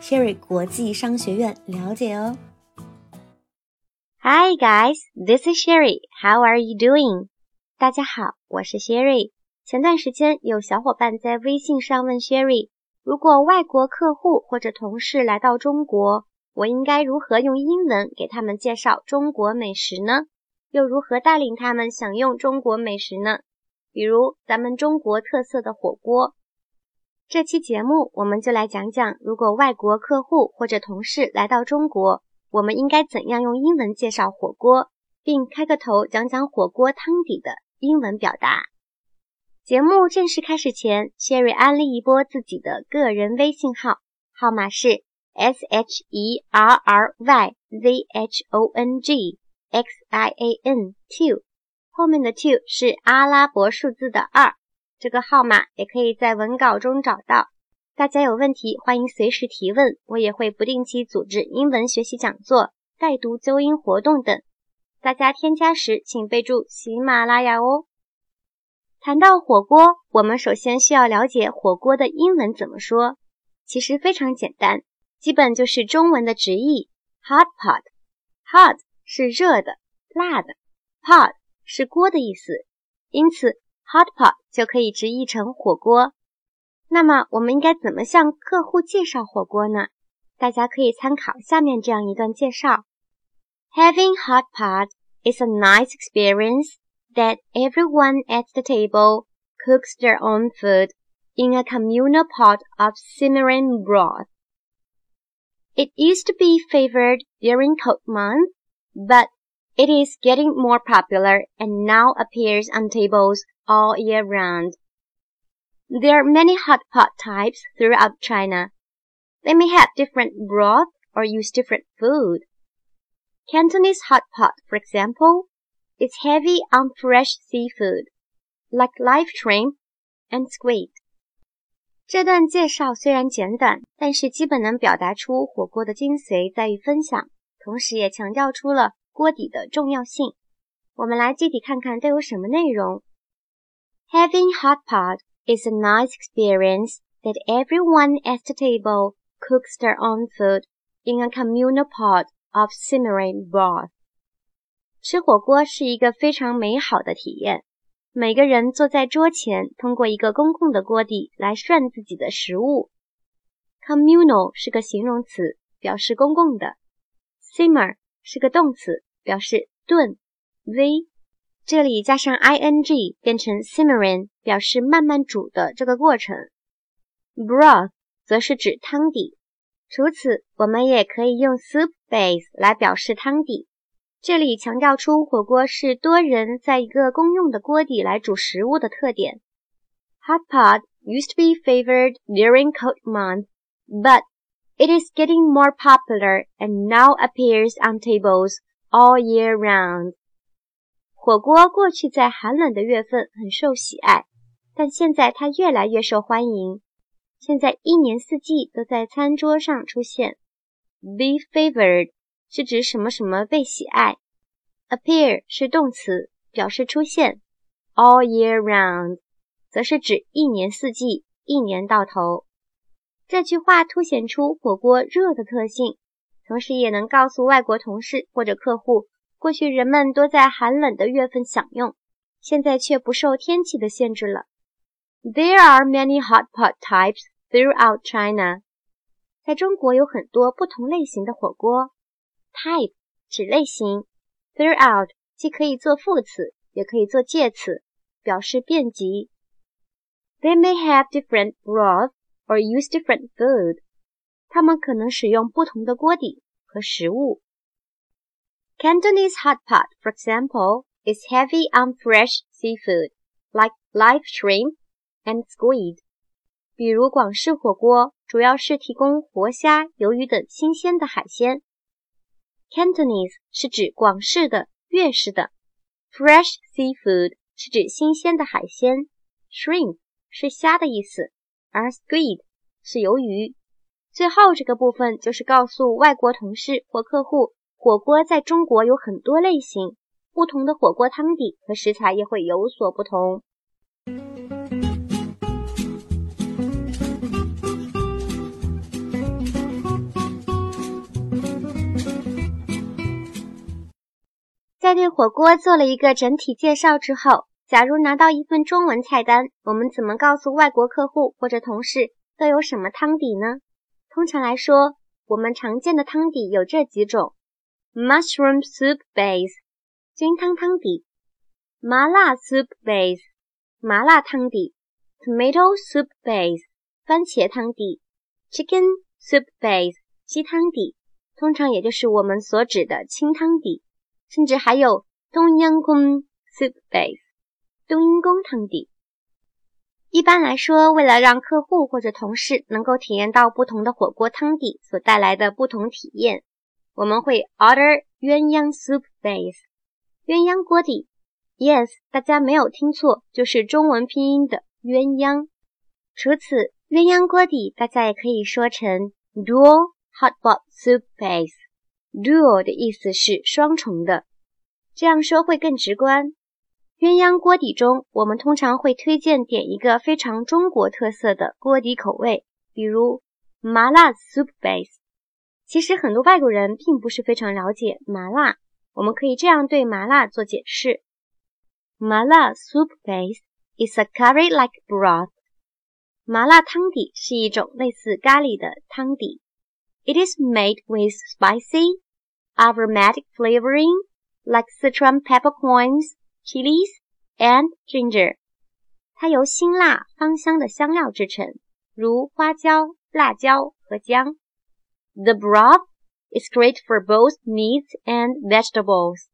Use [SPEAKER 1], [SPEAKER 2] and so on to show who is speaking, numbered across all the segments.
[SPEAKER 1] Sherry 国际商学院了解哦。
[SPEAKER 2] Hi guys, this is Sherry. How are you doing? 大家好，我是 Sherry。前段时间有小伙伴在微信上问 Sherry，如果外国客户或者同事来到中国，我应该如何用英文给他们介绍中国美食呢？又如何带领他们享用中国美食呢？比如咱们中国特色的火锅。这期节目，我们就来讲讲，如果外国客户或者同事来到中国，我们应该怎样用英文介绍火锅，并开个头讲讲火锅汤底的英文表达。节目正式开始前，Sherry 安利一波自己的个人微信号，号码是 S H E R R Y Z H O N G X I A N two，后面的 two 是阿拉伯数字的二。这个号码也可以在文稿中找到。大家有问题欢迎随时提问，我也会不定期组织英文学习讲座、带读纠音活动等。大家添加时请备注喜马拉雅哦。谈到火锅，我们首先需要了解火锅的英文怎么说。其实非常简单，基本就是中文的直译：hot pot。hot 是热的、辣的，pot 是锅的意思，因此。Hot pot 就可以直译成火锅。那么我们应该怎么向客户介绍火锅呢？大家可以参考下面这样一段介绍：Having hot pot is a nice experience that everyone at the table cooks their own food in a communal pot of simmering broth. It used to be favored during cold months, but it is getting more popular and now appears on tables all year round. There are many hot pot types throughout China. They may have different broth or use different food. Cantonese hot pot, for example, is heavy on fresh seafood, like live shrimp and squid. 这段介绍虽然简短，但是基本能表达出火锅的精髓在于分享，同时也强调出了锅底的重要性。我们来具体看看都有什么内容。 Having hot pot is a nice experience that everyone at the table cooks their own food in a communal pot of simmering broth. 吃火锅是一个非常美好的体验。每个人坐在桌前，通过一个公共的锅底来涮自己的食物。Communal 是个形容词，表示公共的。Simmer 是个动词，表示炖、煨。 这里加上 ing 变成 simmering，表示慢慢煮的这个过程。broth 则是指汤底。除此，我们也可以用 soup base 来表示汤底。这里强调出火锅是多人在一个公用的锅底来煮食物的特点。Hot pot used to be favored during cold months, but it is getting more popular and now appears on tables all year round. 火锅过去在寒冷的月份很受喜爱，但现在它越来越受欢迎。现在一年四季都在餐桌上出现。Be favored 是指什么什么被喜爱。Appear 是动词，表示出现。All year round 则是指一年四季，一年到头。这句话凸显出火锅热的特性，同时也能告诉外国同事或者客户。过去人们多在寒冷的月份享用，现在却不受天气的限制了。There are many hot pot types throughout China。在中国有很多不同类型的火锅。Type 指类型，throughout 既可以做副词，也可以做介词，表示遍及。They may have different broth or use different food。他们可能使用不同的锅底和食物。Cantonese hot pot, for example, is heavy on fresh seafood, like live shrimp and squid. 比如广式火锅主要是提供活虾、鱿鱼等新鲜的海鲜，Cantonese 是指广式的、粤式的。Fresh seafood 是指新鲜的海鲜。Shrimp 是虾的意思，而 squid 是鱿鱼。最后这个部分就是告诉外国同事或客户，火锅在中国有很多类型，不同的火锅汤底和食材也会有所不同。在对火锅做了一个整体介绍之后，假如拿到一份中文菜单，我们怎么告诉外国客户或者同事都有什么汤底呢？通常来说，我们常见的汤底有这几种：mushroom soup base（ 菌汤汤底）、麻辣 soup base（ 麻辣汤底）、tomato soup base（ 番茄汤底）、chicken soup base（ 鸡汤底），通常也就是我们所指的清汤底。甚至还有冬阴功 soup base，冬阴功汤底。一般来说，为了让客户或者同事能够体验到不同的火锅汤底所带来的不同体验，我们会 order 鸳鸯 soup base，鸳鸯锅底。Yes，大家没有听错，就是中文拼音的鸳鸯。除此，鸳鸯锅底大家也可以说成 dual hot pot soup base。Dual 的意思是双重的，这样说会更直观。鸳鸯锅底中，我们通常会推荐点一个非常中国特色的锅底口味，比如麻辣 soup base。其实很多外国人并不是非常了解麻辣，我们可以这样对麻辣做解释：麻辣 soup base is a curry-like broth。麻辣汤底是一种类似咖喱的汤底。It is made with spicy, aromatic flavoring like Sichuan peppercorns, chilies, and ginger. 它由辛辣芳香的香料制成，如花椒、辣椒和姜。 The broth is great for both meats and vegetables.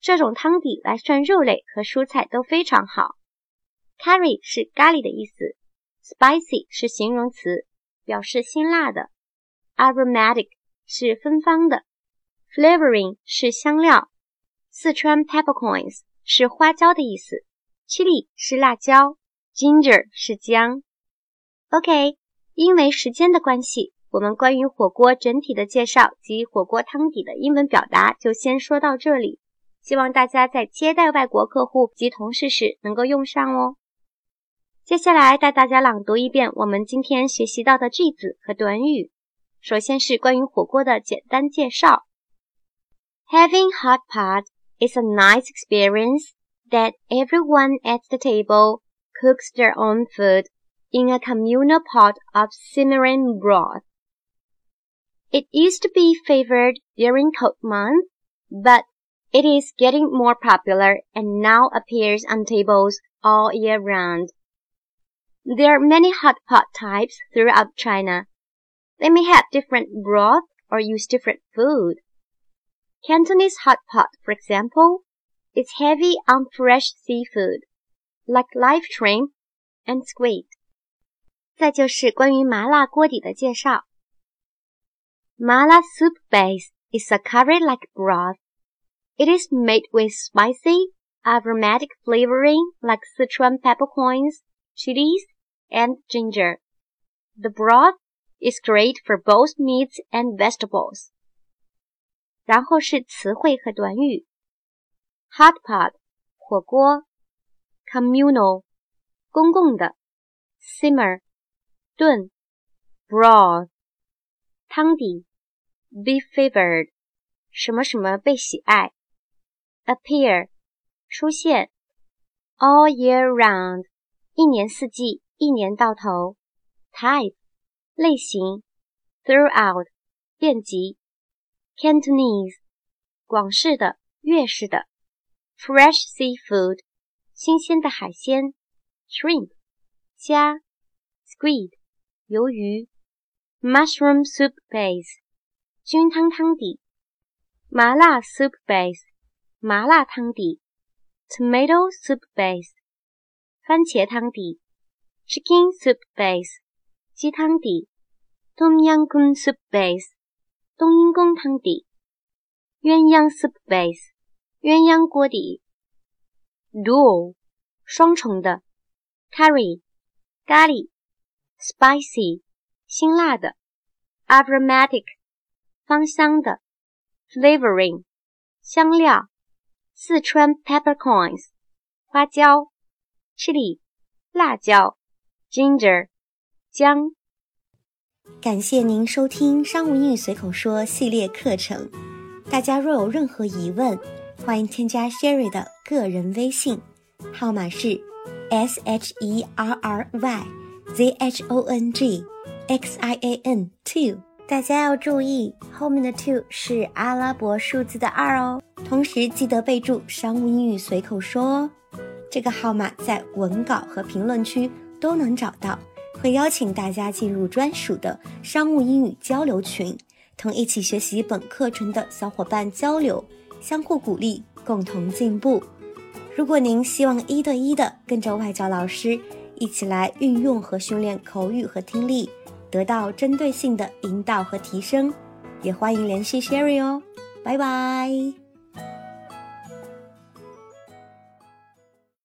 [SPEAKER 2] 这种汤底来涮肉类和蔬菜都非常好。Curry 是咖喱的意思，spicy 是形容词，表示辛辣的。Aromatic 是芬芳的，flavoring 是香料，四川 peppercorns 是花椒的意思，chili 是辣椒，ginger 是姜。OK，因为时间的关系，我们关于火锅整体的介绍及火锅汤底的英文表达就先说到这里。希望大家在接待外国客户及同事时能够用上哦。接下来带大家朗读一遍我们今天学习到的句子和短语。首先是关于火锅的简单介绍。Having hot pot is a nice experience that everyone at the table cooks their own food in a communal pot of simmering broth. It used to be favored during cold months, but it is getting more popular and now appears on tables all year round. There are many hot pot types throughout China, they may have different broth or use different food. Cantonese hot pot, for example, is heavy on fresh seafood, like live shrimp and squid. 再就是关于麻辣锅底的介绍。 Mala soup base is a curry-like broth. It is made with spicy, aromatic flavoring like Sichuan peppercorns, chilies, and ginger. The broth is great for both meats and vegetables。然后是词汇和短语：hot pot 火锅，communal 公共的，simmer 炖，broth 汤底，be favored 什么什么被喜爱，appear 出现，all year round 一年四季，一年到头，type 类型，throughout 遍及，Cantonese 广式的、粤式的，fresh seafood 新鲜的海鲜，shrimp 虾，squid 鱿鱼 ，mushroom soup base 菌汤汤底，麻辣 soup base 麻辣汤底，tomato soup base 番茄汤底，chicken soup base。鸡汤底，冬阴功 soup base，冬阴功汤底 鸳鸯 soup base，鸳鸯锅底。Dual，双重的。Curry，咖喱。Spicy， 辛辣的。Aromatic，芳香的。Flavoring，香料。四川 peppercorns，花椒。Chili，辣椒。Ginger，姜。
[SPEAKER 1] 感谢您收听商务英语随口说系列课程。大家若有任何疑问，欢迎添加 Sherry 的个人微信，号码是 S H E R R Y Z H O N G X I A N two。大家要注意，后面的 two 是阿拉伯数字的二哦。同时记得备注“商务英语随口说”哦。这个号码在文稿和评论区都能找到，会邀请大家进入专属的商务英语交流群。同一起学习本课程的小伙伴交流，相互鼓励，共同进步。如果您希望一对一的跟着外教老师一起来运用和训练口语和听力，得到针对性的引导和提升，也欢迎联系 Sherry 哦。拜拜。